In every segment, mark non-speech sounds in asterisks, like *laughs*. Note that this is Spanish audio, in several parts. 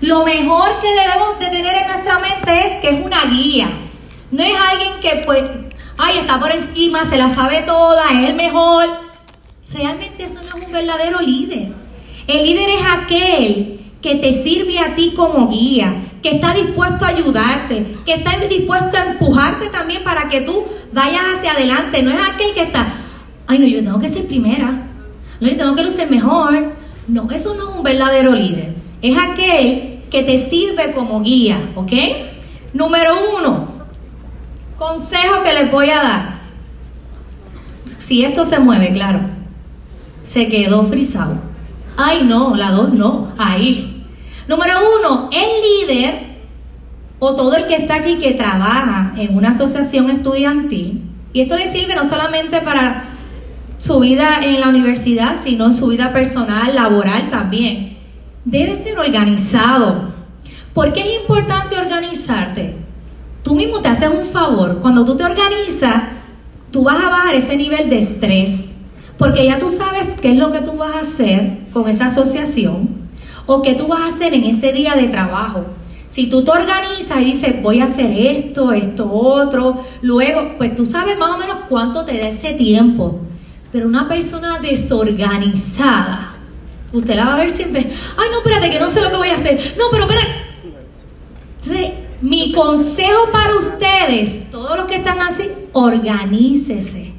Lo mejor que debemos de tener en nuestra mente es que es una guía. No es alguien que pues, ay, está por encima, se la sabe toda, es el mejor. Realmente eso no es un verdadero líder. El líder es aquel que te sirve a ti como guía, que está dispuesto a ayudarte, que está dispuesto a empujarte también para que tú vayas hacia adelante. No es aquel que está, ay, no, yo tengo que ser primera, no, yo tengo que lucir mejor. No, eso no es un verdadero líder. Es aquel que te sirve como guía, ¿ok? Número uno, consejo que les voy a dar. Si esto se mueve, claro, se quedó frisado. Ay, no, la dos no, ahí. Número uno, el líder o todo el que está aquí que trabaja en una asociación estudiantil, y esto le sirve no solamente para su vida en la universidad, sino su vida personal, laboral también, debe ser organizado. ¿Por qué es importante organizarte? Tú mismo te haces un favor. Cuando tú te organizas, tú vas a bajar ese nivel de estrés. Porque ya tú sabes qué es lo que tú vas a hacer con esa asociación o qué tú vas a hacer en ese día de trabajo. Si tú te organizas y dices, voy a hacer esto, esto, otro, luego, pues tú sabes más o menos cuánto te da ese tiempo. Pero una persona desorganizada, usted la va a ver siempre, ay, no, espérate, que no sé lo que voy a hacer. No, pero espérate. Entonces, mi consejo para ustedes, todos los que están así, organícese.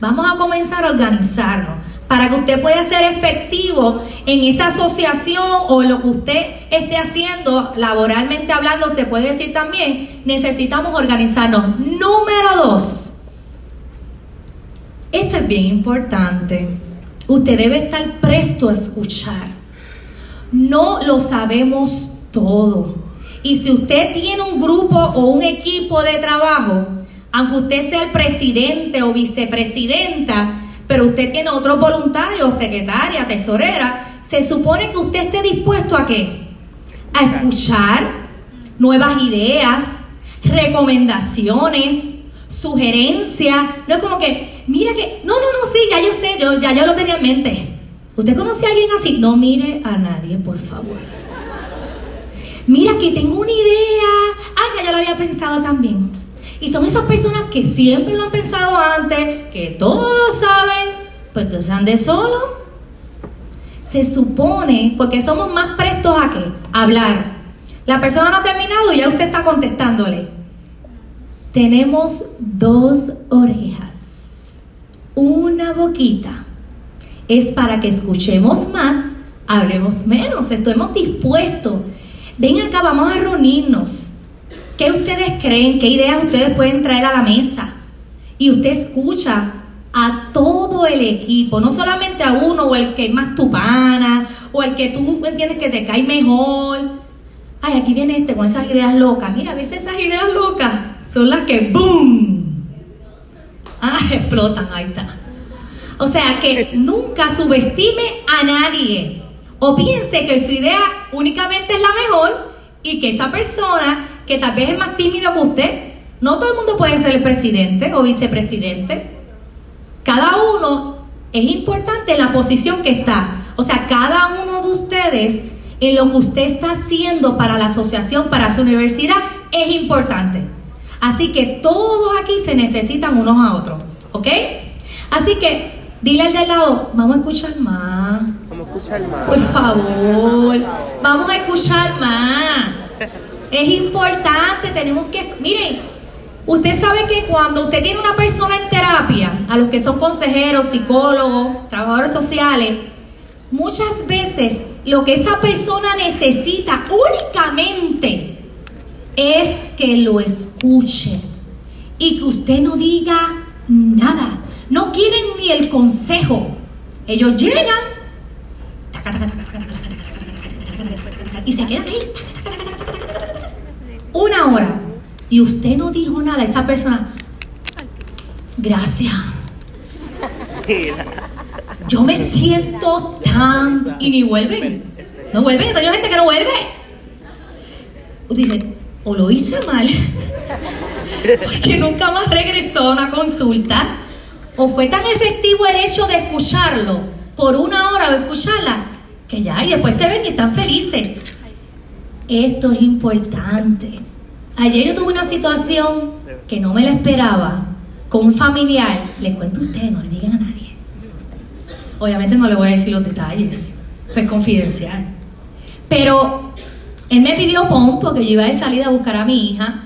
Vamos a comenzar a organizarnos para que usted pueda ser efectivo en esa asociación o lo que usted esté haciendo laboralmente hablando, se puede decir también, necesitamos organizarnos. Número dos, esto es bien importante, usted debe estar presto a escuchar. No lo sabemos todo. Y si usted tiene un grupo o un equipo de trabajo, aunque usted sea el presidente o vicepresidenta, pero usted tiene otro voluntario, secretaria, tesorera, se supone que usted esté dispuesto a qué? A escuchar nuevas ideas, recomendaciones, sugerencias. No es como que, mira que, no, no, no, sí, ya yo sé, yo ya yo lo tenía en mente. ¿Usted conoce a alguien así? No mire a nadie, por favor. Mira que tengo una idea. Ah, ya yo lo había pensado también. Y son esas personas que siempre lo han pensado antes, que todos lo saben, pues entonces ande solo. Se supone, porque somos más prestos a qué? A hablar. La persona no ha terminado y ya usted está contestándole. Tenemos dos orejas, una boquita. Es para que escuchemos más, hablemos menos, estemos dispuestos. Ven acá, vamos a reunirnos ¿Qué ustedes creen? ¿Qué ideas ustedes pueden traer a la mesa? Y usted escucha a todo el equipo, no solamente a uno o el que es más tu pana o el que tú entiendes que te cae mejor. Ay, aquí viene este con esas ideas locas. Mira, a veces esas ideas locas son las que ¡boom! Ah, *laughs* explotan, ahí está. O sea, que nunca subestime a nadie o piense que su idea únicamente es la mejor y que esa persona que tal vez es más tímido que usted. No todo el mundo puede ser el presidente o vicepresidente. Cada uno es importante en la posición que está. O sea, cada uno de ustedes en lo que usted está haciendo para la asociación, para su universidad, es importante. Así que todos aquí se necesitan unos a otros. ¿Ok? Así que dile al de lado, vamos a escuchar más. Vamos a escuchar más. Por favor, vamos a escuchar más. Es importante, tenemos que, miren, usted sabe que cuando usted tiene una persona en terapia, a los que son consejeros, psicólogos, trabajadores sociales, muchas veces lo que esa persona necesita únicamente es que lo escuche y que usted no diga nada. No quieren ni el consejo. Ellos llegan y se quedan ahí una hora y usted no dijo nada, esa persona, gracias. Yo me siento tan... Y ni vuelven. No vuelven, hay gente que no vuelve. Usted dice, o lo hice mal, *laughs* porque nunca más regresó a una consulta, o fue tan efectivo el hecho de escucharlo por una hora o escucharla, que ya, y después te ven y están felices. Esto es importante. Ayer yo tuve una situación que no me la esperaba con un familiar. Le cuento a ustedes, no le digan a nadie. Obviamente no le voy a decir los detalles, es confidencial. Pero él me pidió pon porque yo iba de salida a buscar a mi hija.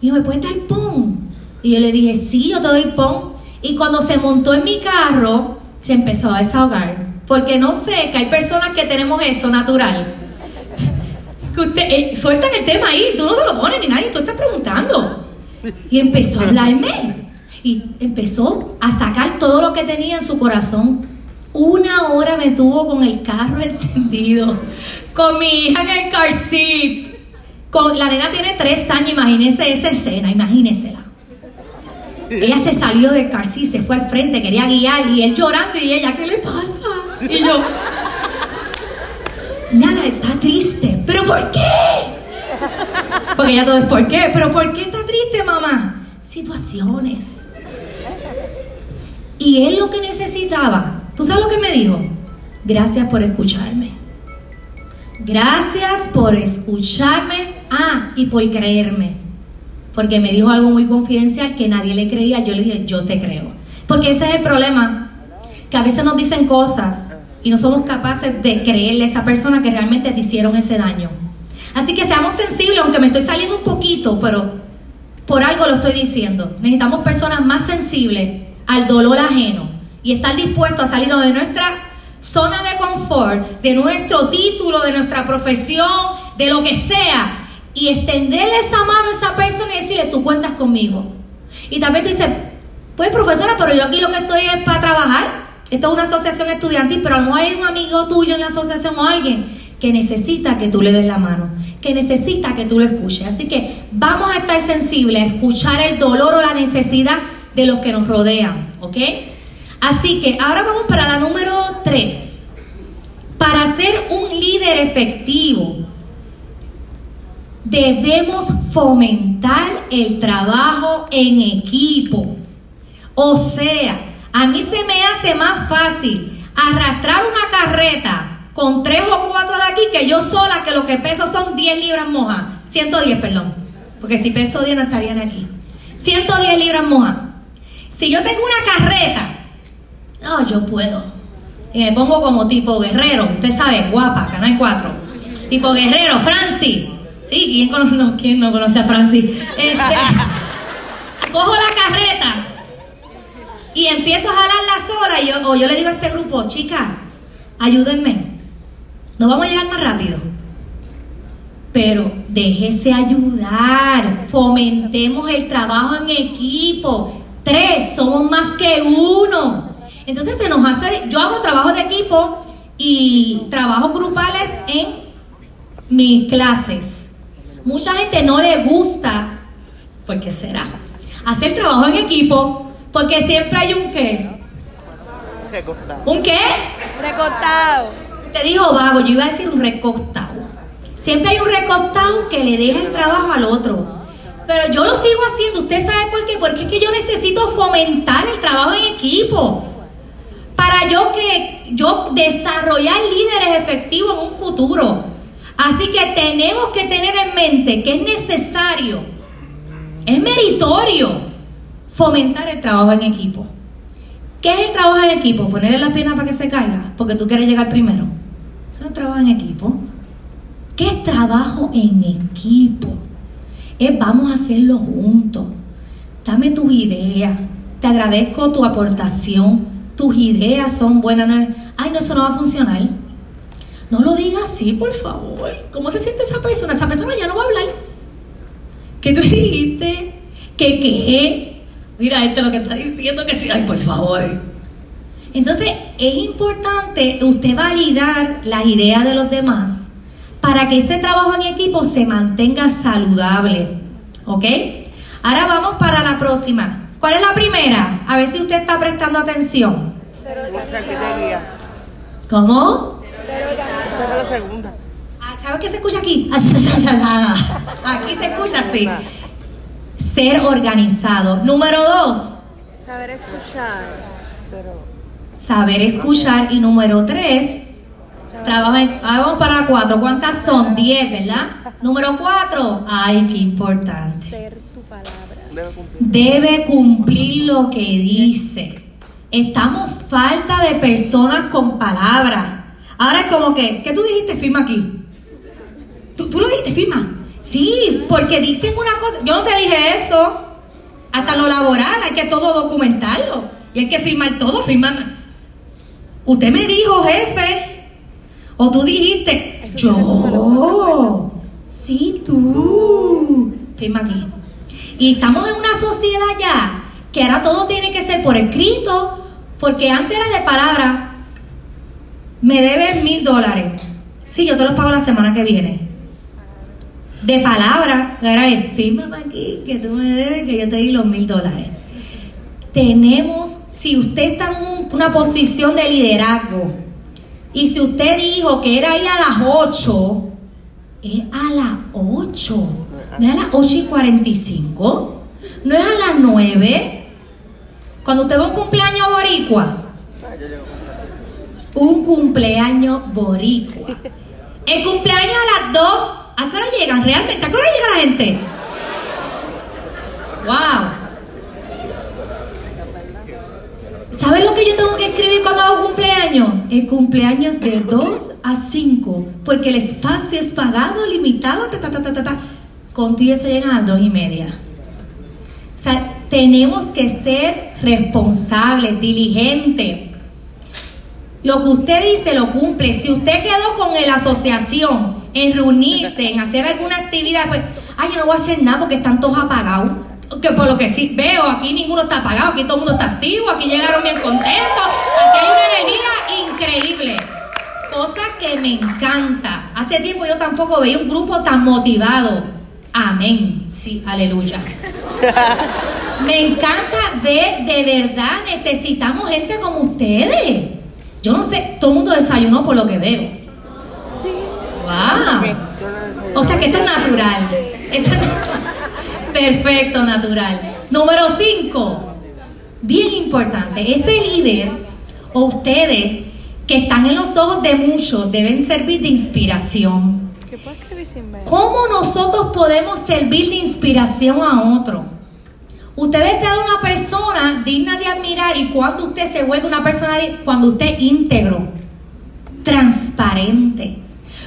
Y dijo, ¿me puedes dar pon? Y yo le dije, sí, yo te doy pon. Y cuando se montó en mi carro, se empezó a desahogar. Porque no sé, que hay personas que tenemos eso natural. *laughs* Que usted, eh, sueltan el tema ahí, tú no se lo pones ni nadie, tú estás preguntando. Y empezó a hablarme. Y empezó a sacar todo lo que tenía en su corazón. Una hora me tuvo con el carro *laughs* encendido, con mi hija en el car seat. La nena tiene tres años, imagínese esa escena, imagínensela. Ella se salió del car seat, se fue al frente, quería guiar y él llorando y ella, ¿qué le pasa? Y yo, nada, está triste. ¿Pero por qué? Porque ya todo es ¿por qué? ¿Pero por qué está triste, mamá? Situaciones. Y él lo que necesitaba, ¿tú sabes lo que me dijo? Gracias por escucharme. Gracias por escucharme. Ah, y por creerme. Porque me dijo algo muy confidencial que nadie le creía. Yo le dije, yo te creo. Porque ese es el problema. Que a veces nos dicen cosas y no somos capaces de creerle a esa persona que realmente te hicieron ese daño. Así que seamos sensibles, aunque me estoy saliendo un poquito, pero por algo lo estoy diciendo. Necesitamos personas más sensibles al dolor ajeno y estar dispuestos a salirnos de nuestra zona de confort, de nuestro título, de nuestra profesión, de lo que sea, y extenderle esa mano a esa persona y decirle, tú cuentas conmigo. Y también tú dices, pues profesora, pero yo aquí lo que estoy es para trabajar. Esto es una asociación estudiantil, pero mejor hay un amigo tuyo en la asociación o alguien que necesita que tú le des la mano, que necesita que tú lo escuches. Así que vamos a estar sensibles a escuchar el dolor o la necesidad de los que nos rodean, ¿ok? Así que ahora vamos para la número 3. Para ser un líder efectivo, debemos fomentar el trabajo en equipo. O sea, a mí se me hace más fácil arrastrar una carreta con tres o cuatro de aquí que yo sola, que lo que peso son 10 libras mojas. 110, perdón. Porque si peso 10 no estarían aquí. 110 libras mojas. Si yo tengo una carreta, no, yo puedo. Y me pongo como tipo guerrero, usted sabe, guapa, Canal 4. Tipo guerrero, Francis. Sí, ¿quién, conoce, no, ¿quién no conoce a Francis? Este, *laughs* cojo la carreta y empiezo a jalarla sola y yo, yo le digo a este grupo, chicas, ayúdenme. No vamos a llegar más rápido. Pero déjese ayudar, fomentemos el trabajo en equipo. Tres, somos más que uno. Entonces se nos hace, yo hago trabajo de equipo y trabajos grupales en mis clases. Mucha gente no le gusta, ¿por qué será? Hacer trabajo en equipo, porque siempre hay un qué. ¿Un qué? Recortado. Te dijo vago, yo iba a decir un recostado. Siempre hay un recostado que le deja el trabajo al otro. Pero yo lo sigo haciendo. ¿Usted sabe por qué? Porque es que yo necesito fomentar el trabajo en equipo. Para yo que yo desarrollar líderes efectivos en un futuro. Así que tenemos que tener en mente que es necesario, es meritorio fomentar el trabajo en equipo. ¿Qué es el trabajo en equipo? Ponerle la pierna para que se caiga, porque tú quieres llegar primero. ¿Eso es trabajo en equipo? ¿Qué es trabajo en equipo? Es vamos a hacerlo juntos. Dame tus ideas. Te agradezco tu aportación. Tus ideas son buenas. Ay, no, eso no va a funcionar. No lo digas así, por favor. ¿Cómo se siente esa persona? Esa persona ya no va a hablar. ¿Qué tú *laughs* dijiste? ¿Qué qué? Mira, esto es lo que está diciendo que sí. Ay, por favor. Entonces, es importante usted validar las ideas de los demás para que ese trabajo en equipo se mantenga saludable. ¿Ok? Ahora vamos para la próxima. ¿Cuál es la primera? A ver si usted está prestando atención. ¿Cómo? Esa la segunda. Ah, ¿Sabes qué se escucha aquí? *laughs* Aquí se escucha así. Ser organizado. Número dos, Saber escuchar. saber escuchar. Y número tres, Trabajo en, ah, vamos para cuatro. ¿Cuántas son? Diez, ¿verdad? Número cuatro. Ay, qué importante. Ser tu palabra. Debe cumplir lo que dice. Estamos falta de personas con palabras. Ahora es como que, ¿qué tú dijiste? Firma aquí. ¿Tú, tú lo dijiste? Firma. Sí, porque dicen una cosa. Yo no te dije eso. Hasta lo laboral, hay que todo documentarlo. Y hay que firmar todo, firmar. Usted me dijo, jefe. O tú dijiste, Eso yo. Sí, tú. Firma aquí. Y estamos en una sociedad ya que ahora todo tiene que ser por escrito, porque antes era de palabra. Me debes mil dólares. Sí, yo te los pago la semana que viene. De palabra, ahora es, fírmame aquí que tú me debes, que yo te di los mil dólares. Tenemos, si usted está en un- una posición de liderazgo y si usted dijo que era ahí a las 8, es a las 8, no es a las 8 y 45, no es a las 9. Cuando usted va a un cumpleaños boricua, un cumpleaños boricua. El cumpleaños a las 2, ¿a qué hora llegan realmente? ¿A qué hora llega la gente? ¡Wow! ¿Sabes lo que yo tengo que escribir cuando hago cumpleaños? El cumpleaños de 2 a 5, porque el espacio es pagado, limitado, ta, ta, ta, ta, ta, ta. Contigo se llegan a las 2 y media. O sea, tenemos que ser responsables, diligentes. Lo que usted dice lo cumple. Si usted quedó con la asociación en reunirse, en hacer alguna actividad, pues, ay, yo no voy a hacer nada porque están todos apagados. Que por lo que sí veo, aquí ninguno está apagado, aquí todo el mundo está activo, aquí llegaron bien contentos, aquí hay una energía increíble. Cosa que me encanta. Hace tiempo yo tampoco veía un grupo tan motivado. Amén. Sí, aleluya. *laughs* Me encanta ver, de verdad, necesitamos gente como ustedes. Yo no sé, todo el mundo desayunó por lo que veo. Sí. ¡Wow! O sea que esto es natural. *laughs* Perfecto, natural. Número 5. Bien importante. Ese líder o ustedes que están en los ojos de muchos deben servir de inspiración. ¿Cómo nosotros podemos servir de inspiración a otro? Usted debe ser una persona digna de admirar y cuando usted se vuelve una persona, cuando usted íntegro, transparente,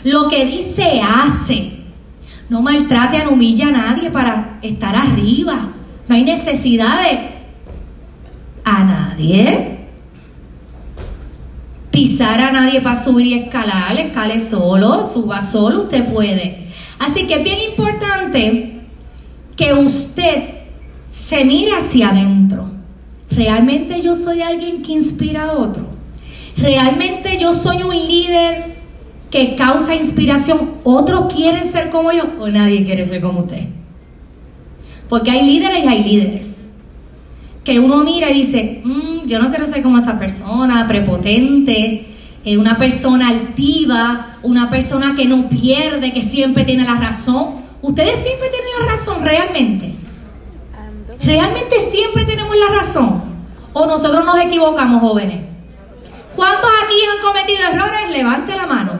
lo que dice hace, no maltrate, no humilla a nadie para estar arriba, no hay necesidad de a nadie. Pisar a nadie para subir y escalar, escale solo, suba solo, usted puede. Así que es bien importante que usted se mire hacia adentro. ¿Realmente yo soy alguien que inspira a otro? ¿Realmente yo soy un líder que causa inspiración? ¿Otros quieren ser como yo o nadie quiere ser como usted? Porque hay líderes y hay líderes que uno mira y dice, "Mm, yo no quiero ser como esa persona, prepotente, eh, una persona altiva, una persona que no pierde, que siempre tiene la razón. Ustedes siempre tienen la razón, realmente. ¿Realmente siempre tenemos la razón? ¿O nosotros nos equivocamos, jóvenes? ¿Cuántos aquí han cometido errores? Levante la mano.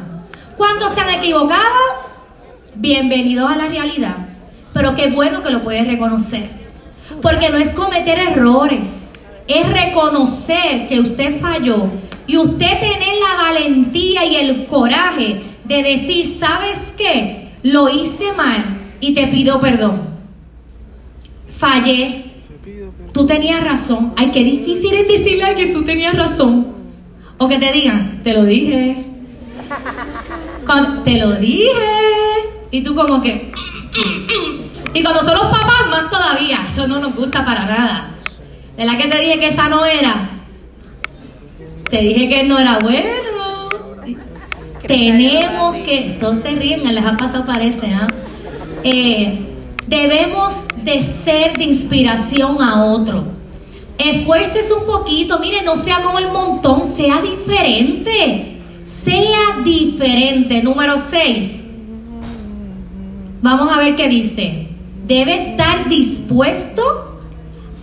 ¿Cuántos se han equivocado? Bienvenidos a la realidad. Pero qué bueno que lo puedes reconocer. Porque no es cometer errores, es reconocer que usted falló y usted tener la valentía y el coraje de decir, ¿sabes qué? Lo hice mal y te pido perdón. Fallé. Tú tenías razón. Ay, qué difícil es decirle a alguien tú tenías razón. O que te digan, te lo dije. Te lo dije. Y tú como que... Y cuando son los papás, más todavía. Eso no nos gusta para nada. De la que te dije que esa no era. Te dije que no era bueno. Tenemos que... Todos se ríen, les ha pasado parece, ¿ah? Eh, debemos de ser de inspiración a otro. Esfuércese un poquito, mire, no sea como el montón, sea diferente. Sea diferente. Número 6. Vamos a ver qué dice. Debe estar dispuesto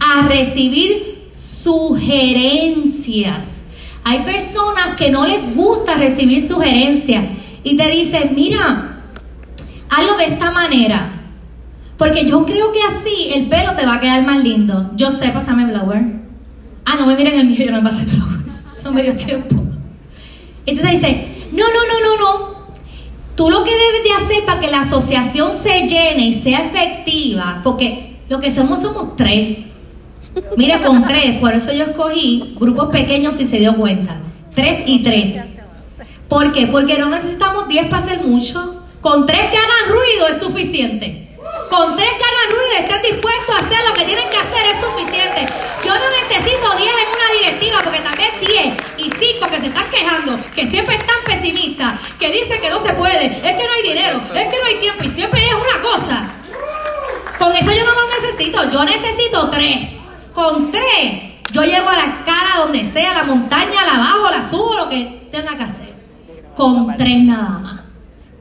a recibir sugerencias. hay personas que no les gusta recibir sugerencias y te dicen, mira, hazlo de esta manera. Porque yo creo que así el pelo te va a quedar más lindo. Yo sé, pásame blower. Ah, no me miren el mío, yo no me pasé blower. *laughs* No me dio tiempo. Entonces dice, no, no, no, no, no. Tú lo que debes de hacer para que la asociación se llene y sea efectiva, porque lo que somos somos tres. Mira, con tres, por eso yo escogí grupos pequeños si se dio cuenta. Tres y tres. ¿Por qué? Porque no necesitamos diez para hacer mucho. Con tres que hagan ruido es suficiente. Con tres que hagan ruido y estén dispuestos a hacer lo que tienen que hacer es suficiente. Yo no necesito 10 en una directiva porque también 10 y 5 que se están quejando, que siempre están pesimistas, que dicen que no se puede, es que no hay dinero, es que no hay tiempo y siempre es una cosa. Con eso yo no lo necesito, yo necesito tres. Con tres yo llevo a la cara donde sea, la montaña, la bajo, la subo, lo que tenga que hacer. Con tres nada más.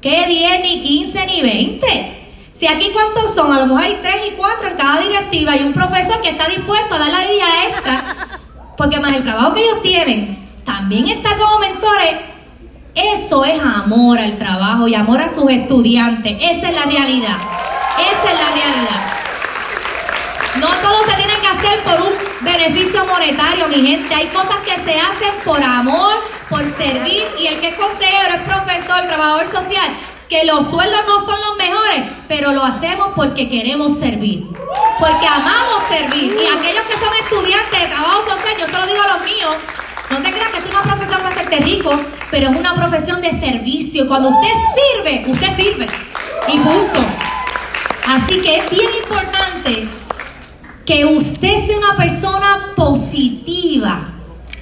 ¿Qué 10, ni 15, ni 20? Si aquí cuántos son, a lo mejor hay tres y cuatro en cada directiva y un profesor que está dispuesto a dar la día extra, porque más el trabajo que ellos tienen, también está como mentores. Eso es amor al trabajo y amor a sus estudiantes. Esa es la realidad. Esa es la realidad. No todo se tiene que hacer por un beneficio monetario, mi gente. Hay cosas que se hacen por amor, por servir. Y el que es consejero, es profesor, trabajador social, que los sueldos no son los mejores, pero lo hacemos porque queremos servir, porque amamos servir. Y aquellos que son estudiantes de trabajo social, yo se lo digo a los míos, no te creas que es una profesión para hacerte rico, pero es una profesión de servicio. Cuando usted sirve, usted sirve. Y punto. Así que es bien importante que usted sea una persona positiva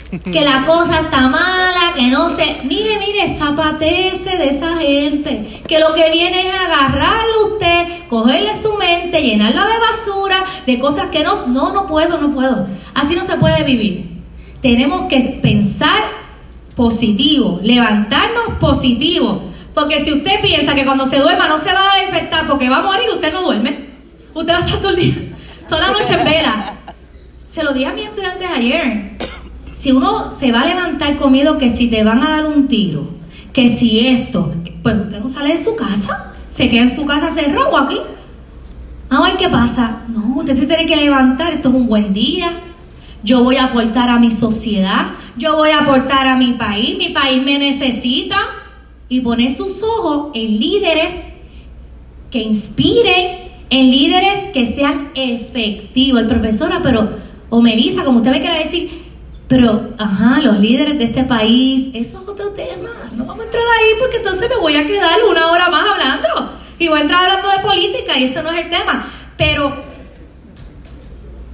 que la cosa está mala, que no se... Mire, mire, zapatece de esa gente, que lo que viene es agarrarlo usted, cogerle su mente, llenarla de basura, de cosas que no... No, no puedo, no puedo. Así no se puede vivir. Tenemos que pensar positivo, levantarnos positivo. Porque si usted piensa que cuando se duerma no se va a despertar porque va a morir, usted no duerme. Usted va a estar todo el día, toda la noche en vela. Se lo dije a mis estudiantes ayer. Si uno se va a levantar con miedo que si te van a dar un tiro, que si esto, pues usted no sale de su casa, se queda en su casa cerrado aquí. A ver qué pasa. No, usted se tiene que levantar, esto es un buen día. Yo voy a aportar a mi sociedad, yo voy a aportar a mi país, mi país me necesita. Y poner sus ojos en líderes que inspiren, en líderes que sean efectivos. El profesora, pero, o Melissa, como usted me quiera decir, pero, ajá, los líderes de este país, eso es otro tema. No vamos a entrar ahí porque entonces me voy a quedar una hora más hablando. Y voy a entrar hablando de política y eso no es el tema. Pero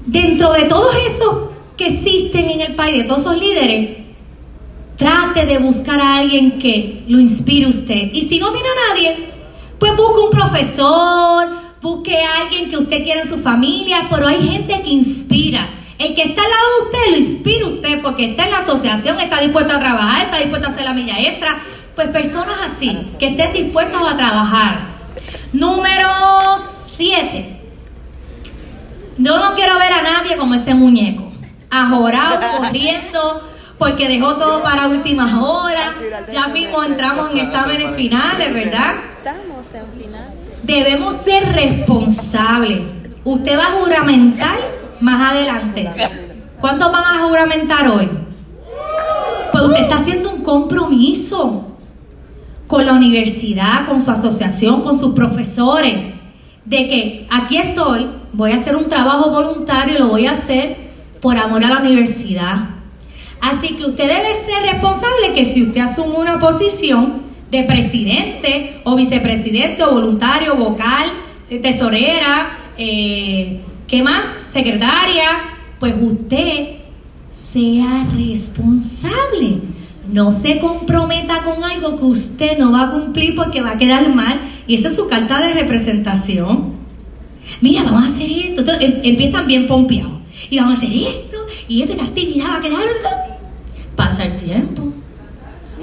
dentro de todos esos que existen en el país, de todos esos líderes, trate de buscar a alguien que lo inspire usted. Y si no tiene a nadie, pues busque un profesor, busque a alguien que usted quiera en su familia, pero hay gente que inspira. El que está al lado de usted lo inspira usted porque está en la asociación, está dispuesto a trabajar, está dispuesto a hacer la milla extra. Pues personas así, que estén dispuestos a trabajar. Número 7. Yo no quiero ver a nadie como ese muñeco. Ajorado, *laughs* corriendo, porque dejó todo para últimas horas. Ya mismo entramos en exámenes finales, ¿verdad? Estamos en finales. Debemos ser responsables. Usted va a juramentar más adelante. ¿Cuántos van a juramentar hoy? Pues usted está haciendo un compromiso con la universidad, con su asociación, con sus profesores, de que aquí estoy, voy a hacer un trabajo voluntario y lo voy a hacer por amor a la universidad. Así que usted debe ser responsable que si usted asume una posición de presidente o vicepresidente o voluntario, vocal, tesorera, eh, ¿Qué más? Secretaria, pues usted sea responsable. No se comprometa con algo que usted no va a cumplir porque va a quedar mal. Y esa es su carta de representación. Mira, vamos a hacer esto. Entonces, em, empiezan bien pompeados. Y vamos a hacer esto. Y esto, esta actividad va a quedar. Pasa el tiempo.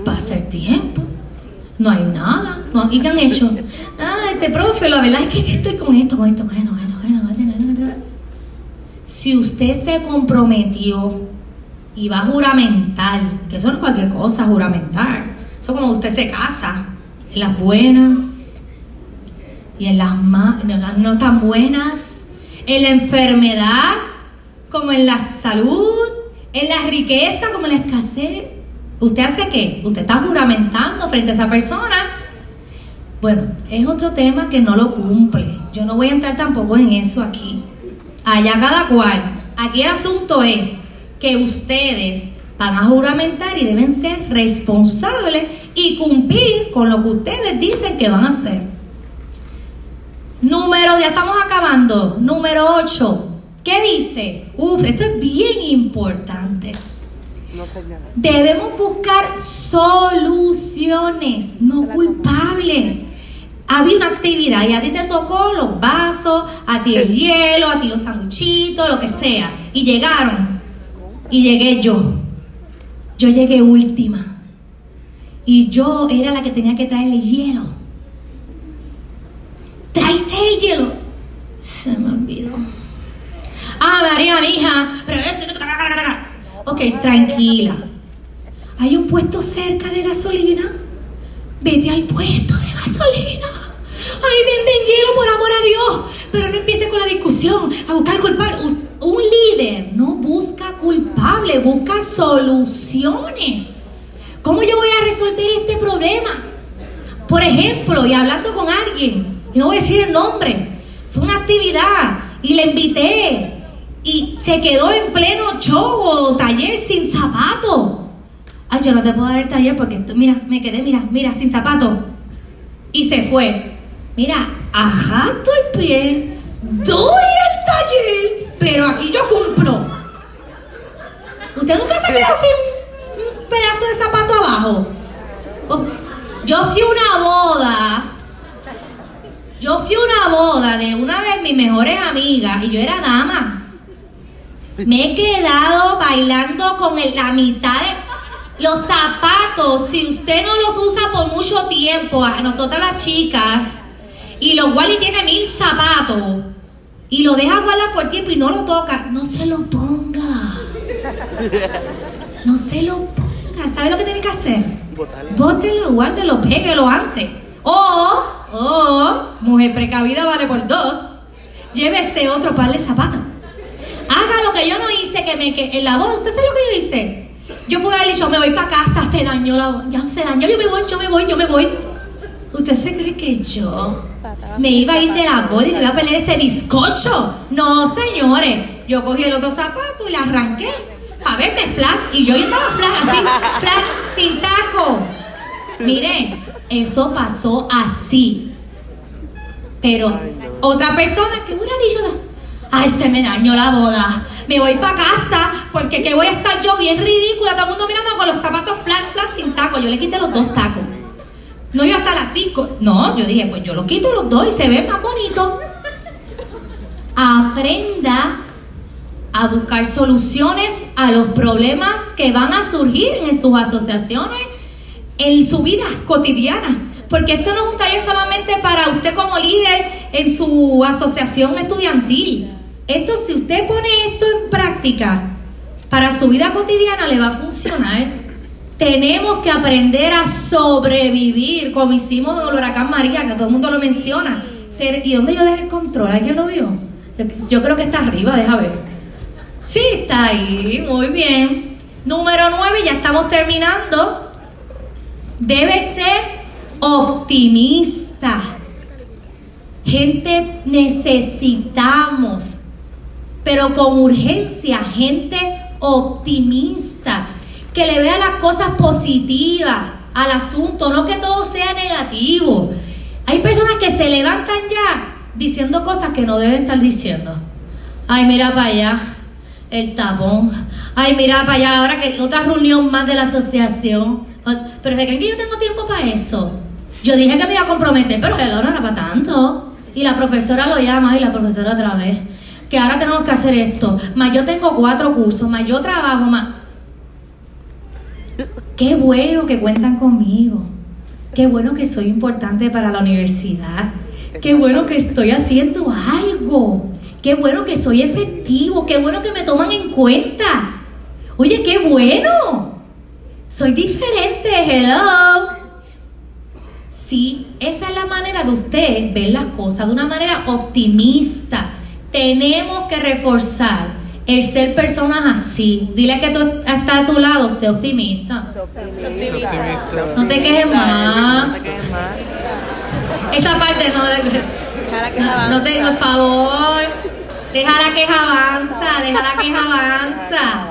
Pasa el tiempo. No hay nada. ¿Y qué han hecho? Ah, este profe, la verdad es que estoy con esto, con esto, con esto, con esto. Si usted se comprometió y va a juramentar, que eso no es cualquier cosa, juramentar. Eso como usted se casa, en las buenas y en las, no tan buenas, en la enfermedad como en la salud, en la riqueza como en la escasez. ¿Usted hace qué? Usted está juramentando frente a esa persona. Bueno, es otro tema que no lo cumple. Yo no voy a entrar tampoco en eso aquí. Allá cada cual. Aquí el asunto es que ustedes van a juramentar y deben ser responsables y cumplir con lo que ustedes dicen que van a hacer. Número, ya estamos acabando. Número 8. ¿Qué dice? Uf, esto es bien importante. Debemos buscar soluciones, no culpables. Había una actividad y a ti te tocó los vasos, a ti el hielo, a ti los sanguchitos, lo que sea. Y llegaron. Y llegué yo. Yo llegué última. Y yo era la que tenía que traer el hielo. Traiste el hielo. Se me olvidó. Ah, María, mija. Pero Ok, tranquila. ¿Hay un puesto cerca de gasolina? Vete al puesto de gasolina. Ahí venden hielo, por amor a Dios. Pero no empieces con la discusión, a buscar culpable. Un, un líder no busca culpable, busca soluciones. ¿Cómo yo voy a resolver este problema? Por ejemplo, y hablando con alguien, y no voy a decir el nombre, fue una actividad y le invité y se quedó en pleno show o taller sin zapato. Ay, yo no te puedo dar el taller porque, mira, me quedé, mira, mira, sin zapato. Y se fue. Mira, ajato el pie, doy el taller, pero aquí yo cumplo. ¿Usted nunca se quedó sin un, pedazo de zapato abajo? yo fui una boda. Yo fui una boda de una de mis mejores amigas y yo era dama. Me he quedado bailando con la mitad de los zapatos. Si usted no los usa por mucho tiempo, a nosotras las chicas, y los Wally tiene mil zapatos, y lo deja guardar por tiempo y no lo toca, no se lo ponga. No se lo ponga. ¿Sabe lo que tiene que hacer? Bótelo, guárdelo, péguelo antes. O, o, mujer precavida vale por dos. Llévese otro par de zapatos haga lo que yo no hice, que me que en la boda, ¿usted sabe lo que yo hice? Yo pude haber dicho, me voy para casa, se dañó la boda, ya se dañó, yo me voy, yo me voy, yo me voy. ¿Usted se cree que yo me iba a ir de la boda y me iba a perder ese bizcocho? No, señores, yo cogí el otro zapato y le arranqué para verme flat y yo estaba flat, así, flat, sin taco. Miren, eso pasó así. Pero otra persona que hubiera dicho, ay, se me dañó la boda. Me voy para casa porque que voy a estar yo bien ridícula, todo el mundo mirando con los zapatos flat, flat, sin taco. Yo le quité los dos tacos. No iba hasta las cinco. No, yo dije, pues yo los quito los dos y se ve más bonito. Aprenda a buscar soluciones a los problemas que van a surgir en sus asociaciones, en su vida cotidiana. Porque esto no es un taller solamente para usted como líder en su asociación estudiantil. Esto, si usted pone esto en práctica para su vida cotidiana, le va a funcionar. Tenemos que aprender a sobrevivir, como hicimos en el huracán María, que todo el mundo lo menciona. ¿Y dónde yo dejé el control? ¿Alguien lo vio? Yo creo que está arriba, deja ver. Sí, está ahí, muy bien. Número 9, ya estamos terminando. Debe ser optimista. Gente, necesitamos pero con urgencia, gente optimista, que le vea las cosas positivas al asunto, no que todo sea negativo. Hay personas que se levantan ya diciendo cosas que no deben estar diciendo. Ay, mira para allá, el tapón. Ay, mira para allá, ahora que otra reunión más de la asociación. Pero ¿se creen que yo tengo tiempo para eso? Yo dije que me iba a comprometer, pero que no era para tanto. Y la profesora lo llama y la profesora otra vez que ahora tenemos que hacer esto, más yo tengo cuatro cursos, más yo trabajo, más... Qué bueno que cuentan conmigo, qué bueno que soy importante para la universidad, qué bueno que estoy haciendo algo, qué bueno que soy efectivo, qué bueno que me toman en cuenta. Oye, qué bueno. Soy diferente, hello. Sí, esa es la manera de usted ver las cosas de una manera optimista. Tenemos que reforzar el ser personas así. Dile que tú está a tu lado, sé optimista. No te quejes más. No te quejes más. Esa parte no, no te, por favor. Deja la queja avanza, deja la queja avanza.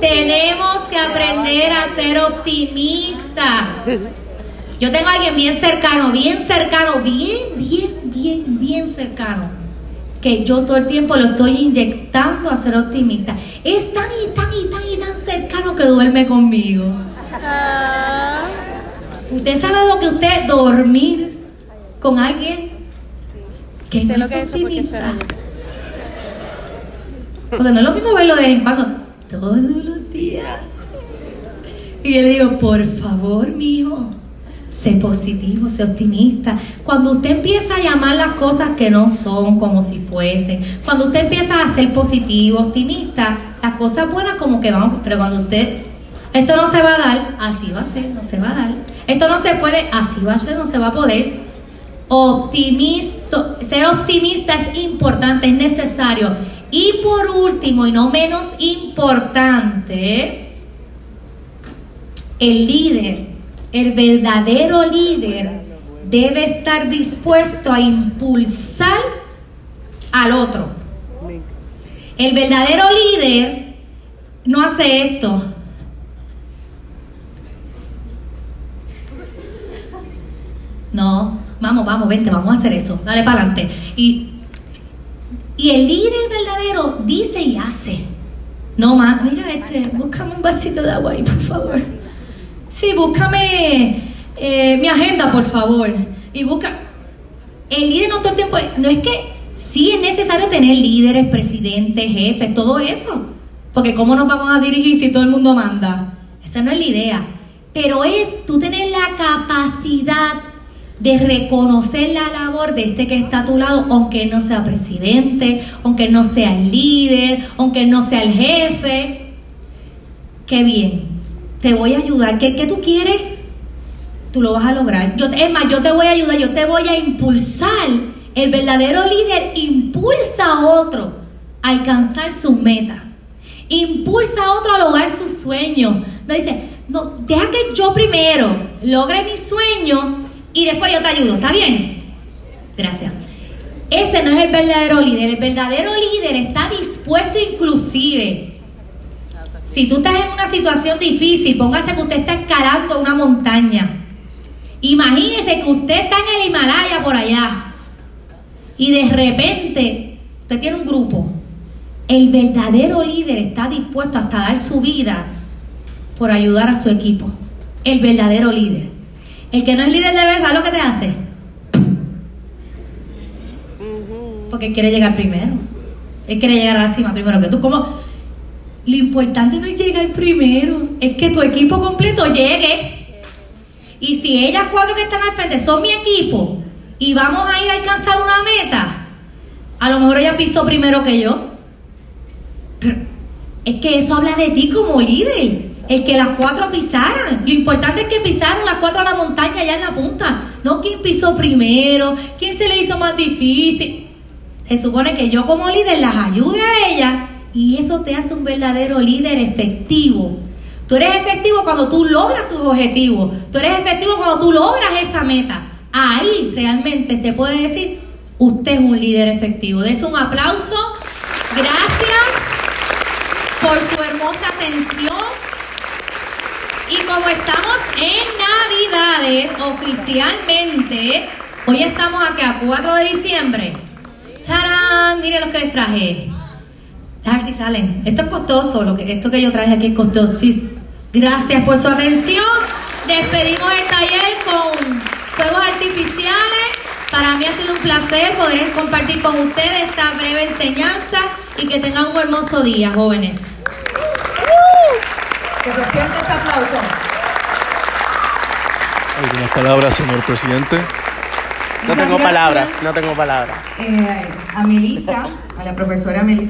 Tenemos que aprender a ser optimistas. Yo tengo a alguien bien cercano, bien cercano, bien, bien, bien, bien cercano. Que yo todo el tiempo lo estoy inyectando a ser optimista. Es tan y tan y tan y tan cercano que duerme conmigo. Ah, ¿Usted sabe lo que usted dormir con alguien que sé no lo es que porque optimista? Porque no es lo mismo verlo de vez en cuando, todos los días. Y yo le digo, por favor, mijo, sé positivo, sé optimista. Cuando usted empieza a llamar las cosas que no son como si fuesen, cuando usted empieza a ser positivo, optimista, las cosas buenas como que van, pero cuando usted, esto no se va a dar, así va a ser, no se va a dar. Esto no se puede, así va a ser, no se va a poder. Optimista, ser optimista es importante, es necesario. Y por último, y no menos importante, el líder, el verdadero líder, debe estar dispuesto a impulsar al otro. El verdadero líder no hace esto. No, vamos, vamos, vente, vamos a hacer eso. Dale para adelante. Y, y el líder verdadero dice y hace. No más, mira este, búscame un vasito de agua ahí, por favor. Sí, búscame eh, mi agenda, por favor. Y busca. El líder no todo el tiempo. No es que sí es necesario tener líderes, presidentes, jefes, todo eso. Porque ¿cómo nos vamos a dirigir si todo el mundo manda? Esa no es la idea. Pero es tú tener la capacidad de reconocer la labor de este que está a tu lado, aunque no sea presidente, aunque no sea el líder, aunque no sea el jefe. Qué bien, te voy a ayudar. ¿Qué, qué tú quieres? Tú lo vas a lograr. Yo, es más, yo te voy a ayudar, yo te voy a impulsar. El verdadero líder impulsa a otro a alcanzar sus metas. Impulsa a otro a lograr sus sueños. No dice, no, deja que yo primero logre mi sueño y después yo te ayudo. ¿Está bien? Gracias. Ese no es el verdadero líder. El verdadero líder está dispuesto inclusive. Si tú estás en una situación difícil, póngase que usted está escalando una montaña. Imagínese que usted está en el Himalaya por allá y de repente usted tiene un grupo. El verdadero líder está dispuesto hasta dar su vida por ayudar a su equipo. El verdadero líder. El que no es líder de verdad, ¿sabes lo que te hace? Porque quiere llegar primero. Él quiere llegar a la cima primero que tú. Como lo importante no es llegar primero, es que tu equipo completo llegue. Y si ellas cuatro que están al frente son mi equipo y vamos a ir a alcanzar una meta, a lo mejor ella pisó primero que yo. Pero es que eso habla de ti como líder. El que las cuatro pisaran. Lo importante es que pisaron las cuatro a la montaña allá en la punta. No quién pisó primero, quién se le hizo más difícil. Se supone que yo como líder las ayude a ellas y eso te hace un verdadero líder efectivo. Tú eres efectivo cuando tú logras tus objetivos. Tú eres efectivo cuando tú logras esa meta. Ahí realmente se puede decir, usted es un líder efectivo. Des un aplauso. Gracias por su hermosa atención. Y como estamos en Navidades, oficialmente, hoy estamos aquí a 4 de diciembre. ¡Charán! Miren los que les traje. A ver si salen. Esto es costoso, lo que, esto que yo traje aquí es costoso. Gracias por su atención. Despedimos el taller con fuegos artificiales. Para mí ha sido un placer poder compartir con ustedes esta breve enseñanza y que tengan un hermoso día, jóvenes. Que se siente ese aplauso. ¿Algunas palabras, señor presidente? No Muchas tengo gracias, palabras, no tengo palabras. eh, a Melissa, a la profesora Melissa.